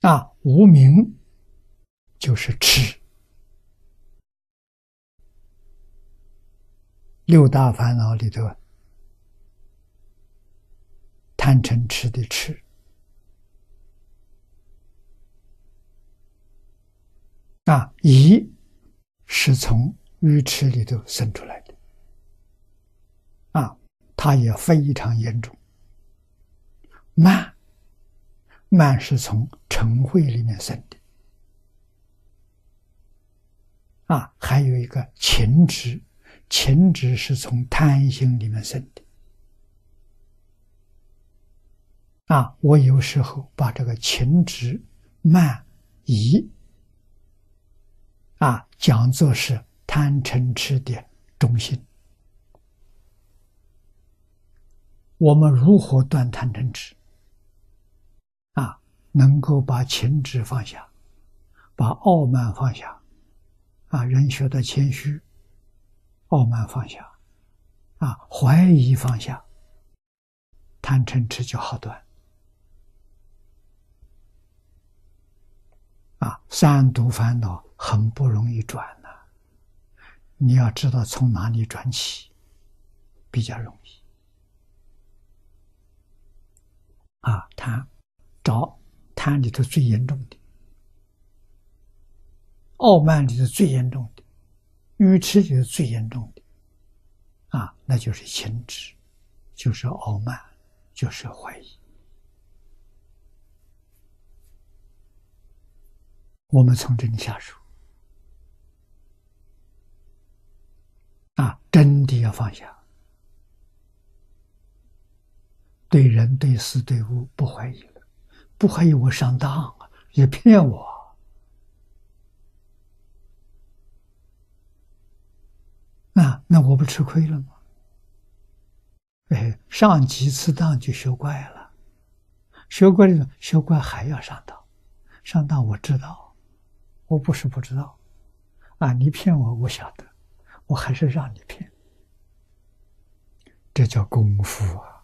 啊，无名就是痴，六大烦恼里头，贪嗔痴的痴，啊，疑是从愚痴里头生出来的，啊，它也非常严重，慢。慢是从嗔恚里面生的，啊，还有一个情执，情执是从贪心里面生的，啊，我有时候把这个情执、慢、疑，啊，讲作是贪嗔痴的中心。我们如何断贪嗔痴？能够把情执放下，把傲慢放下，啊，人学的谦虚，傲慢放下，啊，怀疑放下，贪嗔痴就好断。啊，三毒烦恼很不容易转呐，你要知道从哪里转起，比较容易。啊，贪，找。贪里头最严重的，傲慢里头最严重的，愚痴里头最严重的，啊，那就是情执，就是傲慢，就是怀疑。我们从这里下手，啊，真的要放下，对人对事对物不怀疑。不怀疑我上当啊，也骗我那？那我不吃亏了吗？哎，上几次当就学乖了，学乖了，学乖还要上当，上当我知道，我不是不知道啊。你骗我，我晓得，我还是让你骗，这叫功夫啊。